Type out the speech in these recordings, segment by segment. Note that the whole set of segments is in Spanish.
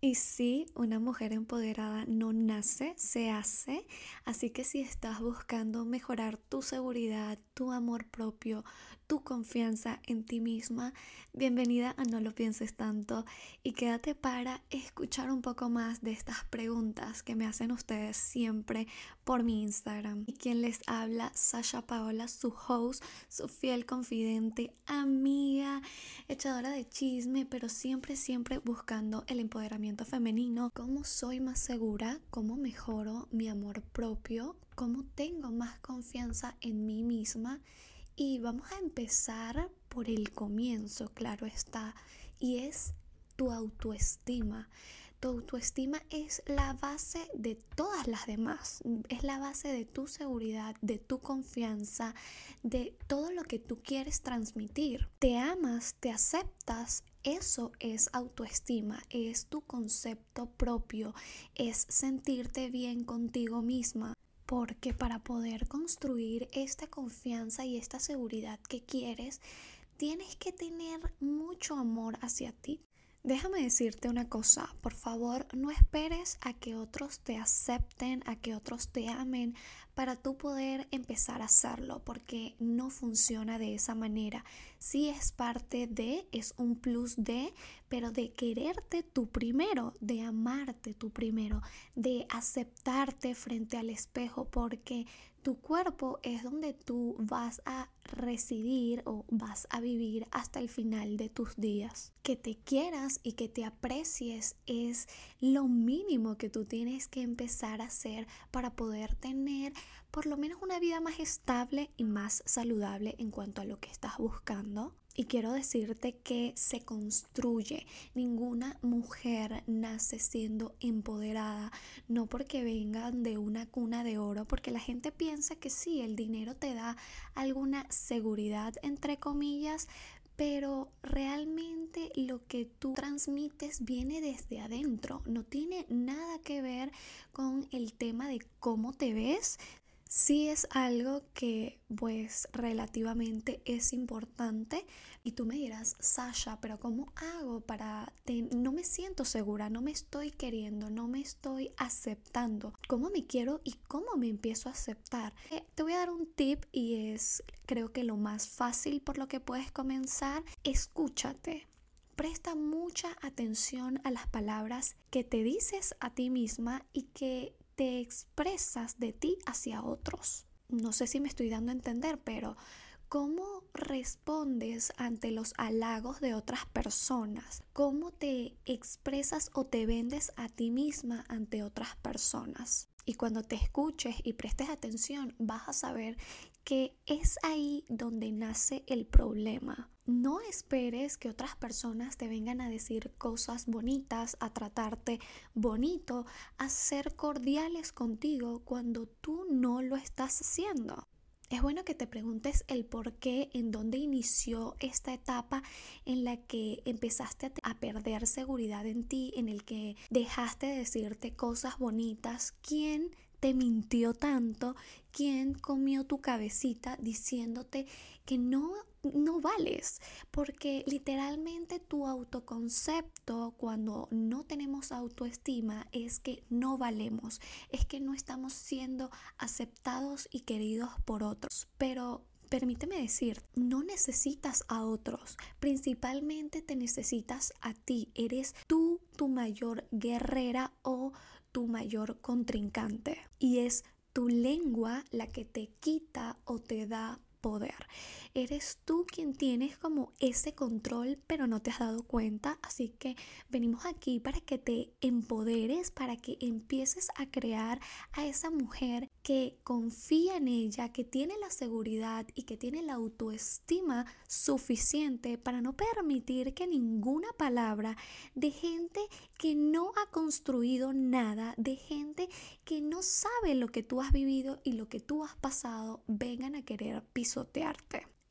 Y sí, una mujer empoderada no nace, se hace. Así que si estás buscando mejorar tu seguridad, tu amor propio, tu confianza en ti misma, bienvenida a No lo pienses tanto y quédate para escuchar un poco más de estas preguntas que me hacen ustedes siempre por mi Instagram. Y quien les habla, Sasha Paola, su host, su fiel confidente, amiga, echadora de chisme, pero siempre, siempre buscando el empoderamiento femenino. ¿Cómo soy más segura? ¿Cómo mejoro mi amor propio? ¿Cómo tengo más confianza en mí misma? Y vamos a empezar por el comienzo, claro está, y es tu autoestima. Tu autoestima es la base de todas las demás, es la base de tu seguridad, de tu confianza, de todo lo que tú quieres transmitir. Te amas, te aceptas, eso es autoestima, es tu concepto propio, es sentirte bien contigo misma porque para poder construir esta confianza y esta seguridad que quieres, tienes que tener mucho amor hacia ti. Déjame decirte una cosa, por favor, no esperes a que otros te acepten, a que otros te amen para tú poder empezar a hacerlo, porque no funciona de esa manera. Sí es parte de, es un plus de, pero de quererte tú primero, de amarte tú primero, de aceptarte frente al espejo, porque tu cuerpo es donde tú vas a residir o vas a vivir hasta el final de tus días. Que te quieras y que te aprecies es lo mínimo que tú tienes que empezar a hacer para poder tener por lo menos una vida más estable y más saludable en cuanto a lo que estás buscando. Y quiero decirte que se construye. Ninguna mujer nace siendo empoderada, no porque vengan de una cuna de oro, porque la gente piensa que sí, el dinero te da alguna seguridad, entre comillas, pero realmente lo que tú transmites viene desde adentro, no tiene nada que ver con el tema de cómo te ves, sí es algo que pues relativamente es importante y tú me dirás, Sasha, pero ¿cómo hago para... No me siento segura, no me estoy queriendo, no me estoy aceptando. ¿Cómo me quiero y cómo me empiezo a aceptar? Eh, te voy a dar un tip y es creo que lo más fácil por lo que puedes comenzar. Escúchate. Presta mucha atención a las palabras que te dices a ti misma y que te expresas de ti hacia otros. No sé si me estoy dando a entender, pero ¿cómo respondes ante los halagos de otras personas? ¿Cómo te expresas o te vendes a ti misma ante otras personas? Y cuando te escuches y prestes atención, vas a saber que es ahí donde nace el problema. No esperes que otras personas te vengan a decir cosas bonitas, a tratarte bonito, a ser cordiales contigo cuando tú no lo estás haciendo. Es bueno que te preguntes el por qué, en dónde inició esta etapa en la que empezaste a perder seguridad en ti, en el que dejaste de decirte cosas bonitas, quién te mintió tanto? ¿Quién comió tu cabecita diciéndote que no, no vales? Porque literalmente tu autoconcepto cuando no tenemos autoestima es que no valemos, es que no estamos siendo aceptados y queridos por otros. Pero Permíteme decir, no necesitas a otros, principalmente te necesitas a ti, eres tú tu mayor guerrera o tu mayor contrincante y es tu lengua la que te quita o te da Eres tú quien tienes como ese control, pero no te has dado cuenta. Así que venimos aquí para que te empoderes, para que empieces a crear a esa mujer que confía en ella, que tiene la seguridad y que tiene la autoestima suficiente para no permitir que ninguna palabra de gente que no ha construido nada, de gente que no sabe lo que tú has vivido y lo que tú has pasado, vengan a querer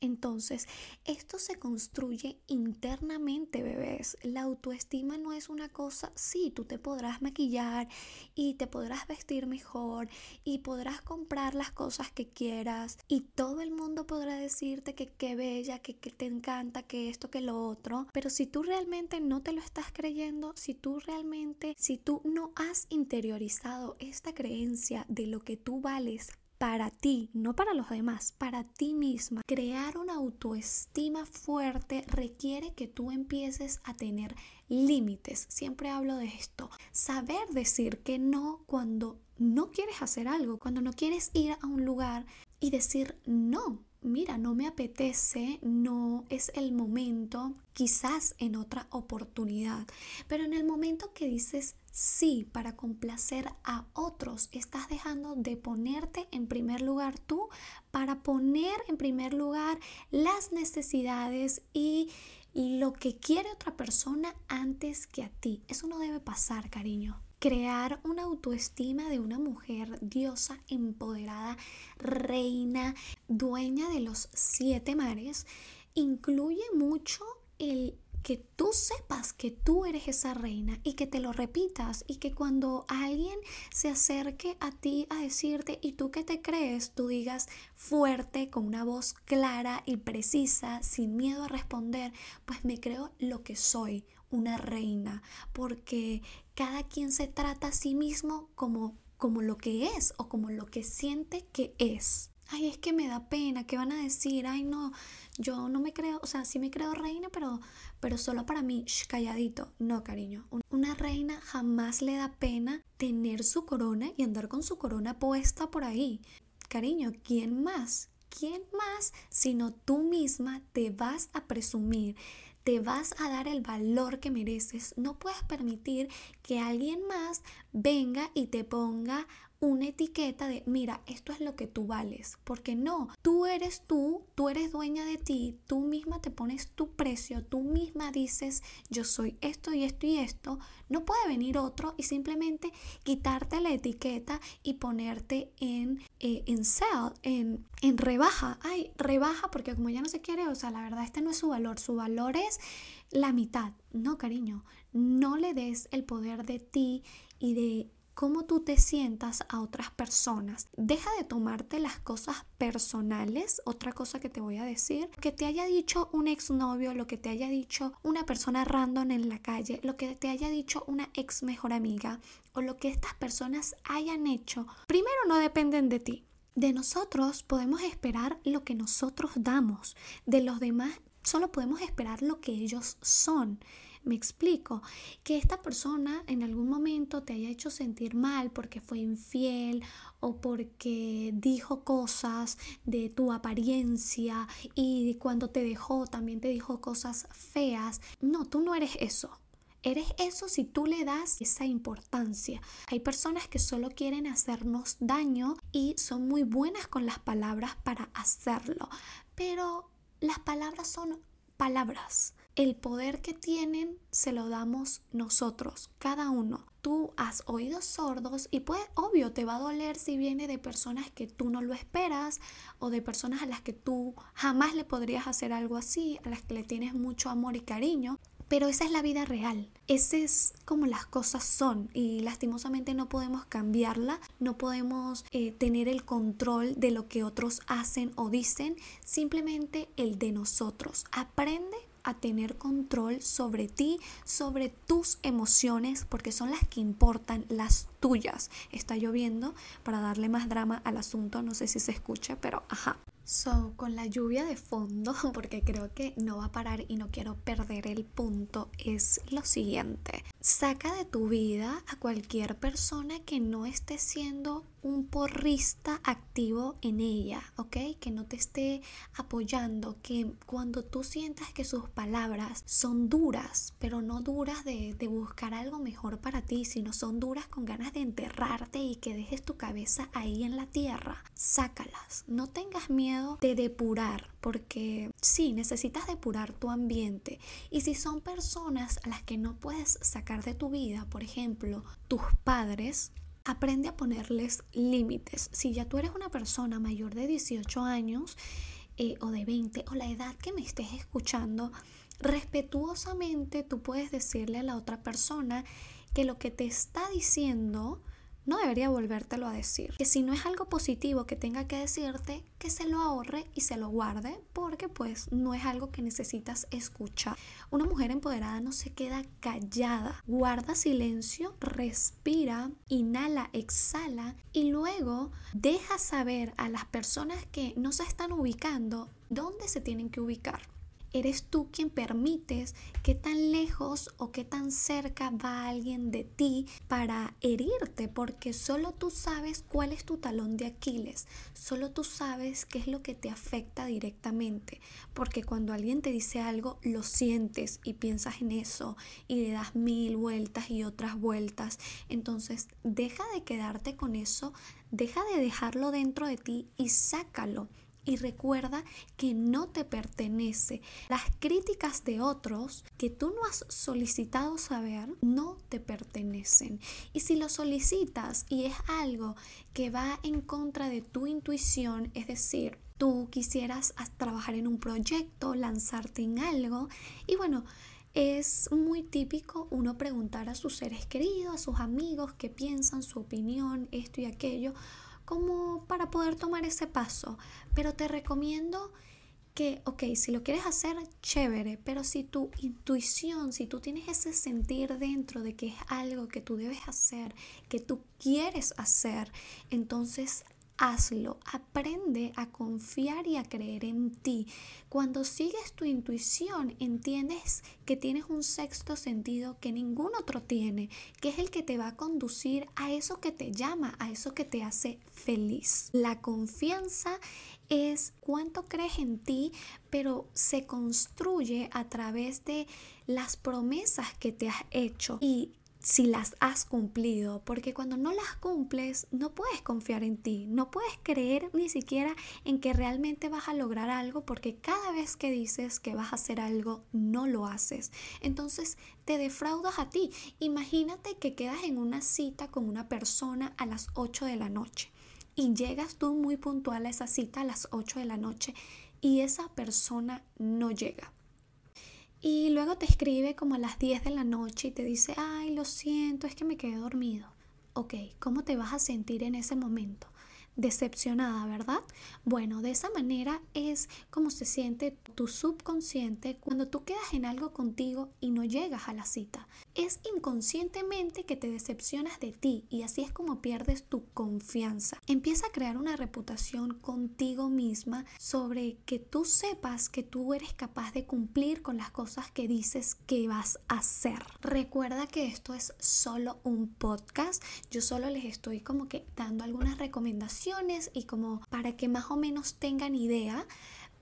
Entonces, esto se construye internamente, bebés. La autoestima no es una cosa, sí, tú te podrás maquillar y te podrás vestir mejor y podrás comprar las cosas que quieras y todo el mundo podrá decirte que qué bella, que, que te encanta, que esto, que lo otro. Pero si tú realmente no te lo estás creyendo, si tú realmente, si tú no has interiorizado esta creencia de lo que tú vales para ti, no para los demás, para ti misma. Crear una autoestima fuerte requiere que tú empieces a tener límites. Siempre hablo de esto. Saber decir que no cuando no quieres hacer algo, cuando no quieres ir a un lugar y decir no mira, no me apetece, no es el momento, quizás en otra oportunidad, pero en el momento que dices sí para complacer a otros, estás dejando de ponerte en primer lugar tú para poner en primer lugar las necesidades y lo que quiere otra persona antes que a ti. Eso no debe pasar, cariño crear una autoestima de una mujer diosa, empoderada, reina, dueña de los siete mares, incluye mucho el que tú sepas que tú eres esa reina y que te lo repitas y que cuando alguien se acerque a ti a decirte y tú que te crees, tú digas fuerte, con una voz clara y precisa, sin miedo a responder, pues me creo lo que soy, una reina, porque cada quien se trata a sí mismo como, como lo que es o como lo que siente que es. Ay, es que me da pena, ¿qué van a decir? Ay, no, yo no me creo, o sea, sí me creo reina, pero, pero solo para mí, calladito. No, cariño. Una reina jamás le da pena tener su corona y andar con su corona puesta por ahí. Cariño, ¿quién más? ¿Quién más sino tú misma te vas a presumir te vas a dar el valor que mereces. No puedes permitir que alguien más venga y te ponga una etiqueta de, mira, esto es lo que tú vales, porque no, tú eres tú, tú eres dueña de ti, tú misma te pones tu precio, tú misma dices, yo soy esto y esto y esto, no puede venir otro y simplemente quitarte la etiqueta y ponerte en, eh, en sell, en, en rebaja, ay, rebaja porque como ya no se quiere, o sea, la verdad este no es su valor, su valor es la mitad, no cariño, no le des el poder de ti y de cómo tú te sientas a otras personas. Deja de tomarte las cosas personales. Otra cosa que te voy a decir, que te haya dicho un exnovio, lo que te haya dicho una persona random en la calle, lo que te haya dicho una ex mejor amiga o lo que estas personas hayan hecho, primero no dependen de ti. De nosotros podemos esperar lo que nosotros damos. De los demás solo podemos esperar lo que ellos son. Me explico, que esta persona en algún momento te haya hecho sentir mal porque fue infiel o porque dijo cosas de tu apariencia y cuando te dejó también te dijo cosas feas. No, tú no eres eso. Eres eso si tú le das esa importancia. Hay personas que solo quieren hacernos daño y son muy buenas con las palabras para hacerlo, pero las palabras son palabras el poder que tienen se lo damos nosotros, cada uno. Tú has oídos sordos y pues obvio te va a doler si viene de personas que tú no lo esperas o de personas a las que tú jamás le podrías hacer algo así, a las que le tienes mucho amor y cariño. Pero esa es la vida real, esa es como las cosas son y lastimosamente no podemos cambiarla, no podemos eh, tener el control de lo que otros hacen o dicen, simplemente el de nosotros. Aprende a tener control sobre ti, sobre tus emociones, porque son las que importan, las tuyas. Está lloviendo para darle más drama al asunto, no sé si se escucha, pero ajá. So, con la lluvia de fondo, porque creo que no va a parar y no quiero perder el punto, es lo siguiente. Saca de tu vida a cualquier persona que no esté siendo un porrista activo en ella, ¿ok? Que no te esté apoyando, que cuando tú sientas que sus palabras son duras, pero no duras de, de, buscar algo mejor para ti, sino son duras con ganas de enterrarte y que dejes tu cabeza ahí en la tierra, sácalas. No tengas miedo de depurar, porque sí, necesitas depurar tu ambiente. Y si son personas a las que no puedes sacar de tu vida, por ejemplo, tus padres, aprende a ponerles límites. Si ya tú eres una persona mayor de 18 años eh, o de 20 o la edad que me estés escuchando, respetuosamente tú puedes decirle a la otra persona que lo que te está diciendo no debería volvértelo a decir. Que si no es algo positivo que tenga que decirte, que se lo ahorre y se lo guarde, porque pues no es algo que necesitas escuchar. Una mujer empoderada no se queda callada, guarda silencio, respira, inhala, exhala y luego deja saber a las personas que no se están ubicando dónde se tienen que ubicar eres tú quien permites que tan lejos o que tan cerca va alguien de ti para herirte, porque solo tú sabes cuál es tu talón de Aquiles, solo tú sabes qué es lo que te afecta directamente, porque cuando alguien te dice algo, lo sientes y piensas en eso y le das mil vueltas y otras vueltas, entonces deja de quedarte con eso, deja de dejarlo dentro de ti y sácalo y recuerda que no te pertenece. Las críticas de otros que tú no has solicitado saber no te pertenecen. Y si lo solicitas y es algo que va en contra de tu intuición, es decir, tú quisieras trabajar en un proyecto, lanzarte en algo y bueno, es muy típico uno preguntar a sus seres queridos, a sus amigos qué piensan, su opinión, esto y aquello como para poder tomar ese paso. Pero te recomiendo que, ok, si lo quieres hacer, chévere, pero si tu intuición, si tú tienes ese sentir dentro de que es algo que tú debes hacer, que tú quieres hacer, entonces hazlo, aprende a confiar y a creer en ti. Cuando sigues tu intuición, entiendes que tienes un sexto sentido que ningún otro tiene, que es el que te va a conducir a eso que te llama, a eso que te hace feliz. La confianza es cuánto crees en ti, pero se construye a través de las promesas que te has hecho y si las has cumplido, porque cuando no las cumples no puedes confiar en ti, no puedes creer ni siquiera en que realmente vas a lograr algo, porque cada vez que dices que vas a hacer algo, no lo haces. Entonces te defraudas a ti. Imagínate que quedas en una cita con una persona a las 8 de la noche y llegas tú muy puntual a esa cita a las 8 de la noche y esa persona no llega. Y luego te escribe como a las 10 de la noche y te dice, ay, lo siento, es que me quedé dormido. Ok, ¿cómo te vas a sentir en ese momento? decepcionada, ¿verdad? Bueno, de esa manera es como se siente tu subconsciente cuando tú quedas en algo contigo y no llegas a la cita. Es inconscientemente que te decepcionas de ti y así es como pierdes tu confianza. Empieza a crear una reputación contigo misma sobre que tú sepas que tú eres capaz de cumplir con las cosas que dices que vas a hacer. Recuerda que esto es solo un podcast. Yo solo les estoy como que dando algunas recomendaciones y como para que más o menos tengan idea.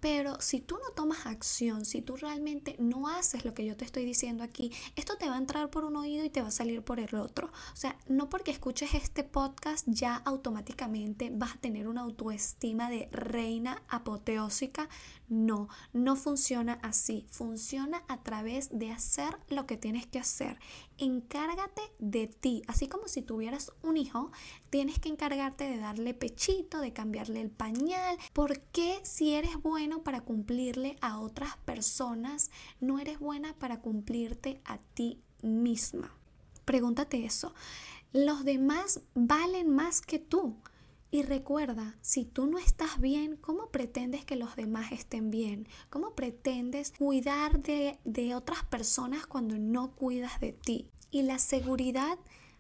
Pero si tú no tomas acción, si tú realmente no haces lo que yo te estoy diciendo aquí, esto te va a entrar por un oído y te va a salir por el otro. O sea, no porque escuches este podcast ya automáticamente vas a tener una autoestima de reina apoteósica. No, no funciona así. Funciona a través de hacer lo que tienes que hacer. Encárgate de ti. Así como si tuvieras un hijo, tienes que encargarte de darle pechito, de cambiarle el pañal. porque si eres para cumplirle a otras personas, no eres buena para cumplirte a ti misma? Pregúntate eso. Los demás valen más que tú. Y recuerda, si tú no estás bien, ¿cómo pretendes que los demás estén bien? ¿Cómo pretendes cuidar de, de otras personas cuando no cuidas de ti? Y la seguridad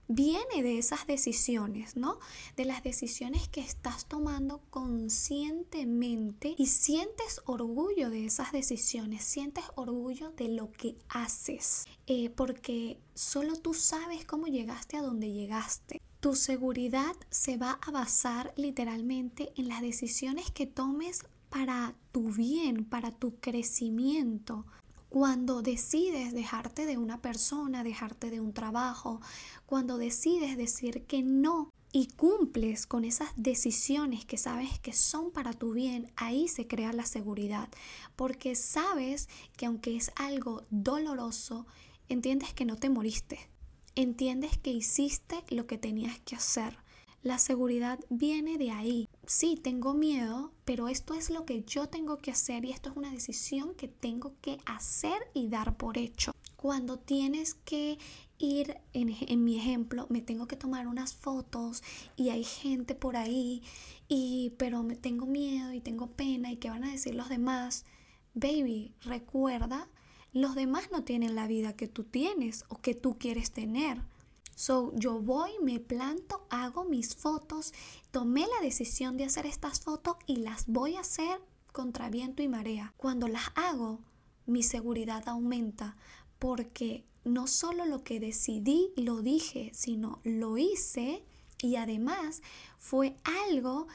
viene de esas decisiones, ¿no? De las decisiones que estás tomando conscientemente y sientes orgullo de esas decisiones, sientes orgullo de lo que haces, eh, porque solo tú sabes cómo llegaste a donde llegaste. Tu seguridad se va a basar literalmente en las decisiones que tomes para tu bien, para tu crecimiento. Cuando decides dejarte de una persona, dejarte de un trabajo, cuando decides decir que no y cumples con esas decisiones que sabes que son para tu bien, ahí se crea la seguridad, porque sabes que aunque es algo doloroso, entiendes que no te moriste, entiendes que hiciste lo que tenías que hacer. La seguridad viene de ahí. Sí, tengo miedo, pero esto es lo que yo tengo que hacer y esto es una decisión que tengo que hacer y dar por hecho. Cuando tienes que ir, en, mi ejemplo, me tengo que tomar unas fotos y hay gente por ahí, y, pero me tengo miedo y tengo pena y qué van a decir los demás. Baby, recuerda, los demás no tienen la vida que tú tienes o que tú quieres tener. So, yo voy, me planto, hago mis fotos, tomé la decisión de hacer estas fotos y las voy a hacer contra viento y marea. Cuando las hago, mi seguridad aumenta porque no solo lo que decidí lo dije, sino lo hice y además fue algo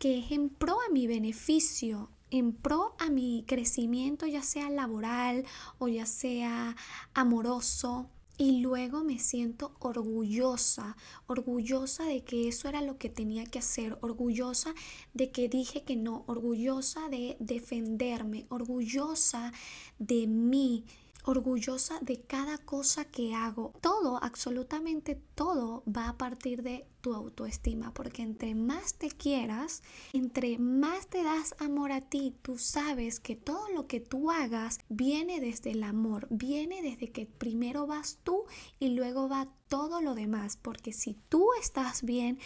que es en pro a mi beneficio, en pro a mi crecimiento, ya sea laboral o ya sea amoroso. Y luego me siento orgullosa, orgullosa de que eso era lo que tenía que hacer, orgullosa de que dije que no, orgullosa de defenderme, orgullosa de mí, orgullosa de cada cosa que hago. Todo, absolutamente todo va a partir de tu autoestima, porque entre más te quieras, entre más te das amor a ti, tú sabes que todo lo que tú hagas viene desde el amor, viene desde que primero vas tú y luego va todo lo demás, porque si tú estás bien,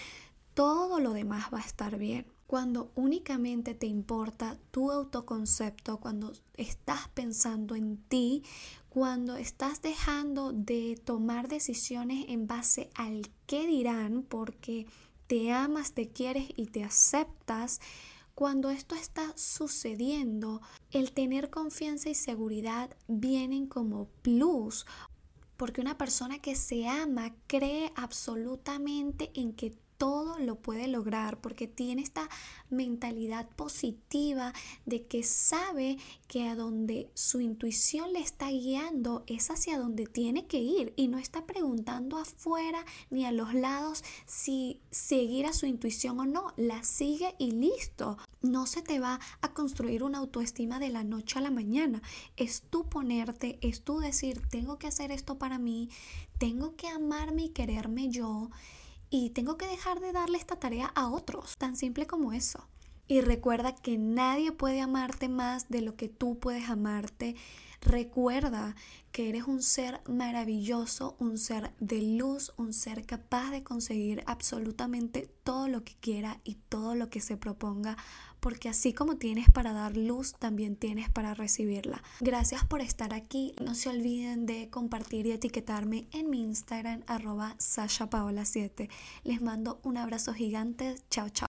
todo lo demás va a estar bien. Cuando únicamente te importa tu autoconcepto, cuando estás pensando en ti, cuando estás dejando de tomar decisiones en base al qué dirán, porque te amas, te quieres y te aceptas, cuando esto está sucediendo, el tener confianza y seguridad vienen como plus, porque una persona que se ama cree absolutamente en que todo lo puede lograr porque tiene esta mentalidad positiva de que sabe que a donde su intuición le está guiando es hacia donde tiene que ir y no está preguntando afuera ni a los lados si seguir a su intuición o no, la sigue y listo. No se te va a construir una autoestima de la noche a la mañana. Es tú ponerte, es tú decir, tengo que hacer esto para mí, tengo que amarme y quererme yo y tengo que dejar de darle esta tarea a otros, tan simple como eso. Y recuerda que nadie puede amarte más de lo que tú puedes amarte. Recuerda que eres un ser maravilloso, un ser de luz, un ser capaz de conseguir absolutamente todo lo que quiera y todo lo que se proponga, porque así como tienes para dar luz, también tienes para recibirla. Gracias por estar aquí. No se olviden de compartir y etiquetarme en mi Instagram arroba sashapaola7. Les mando un abrazo gigante. Chao, chao.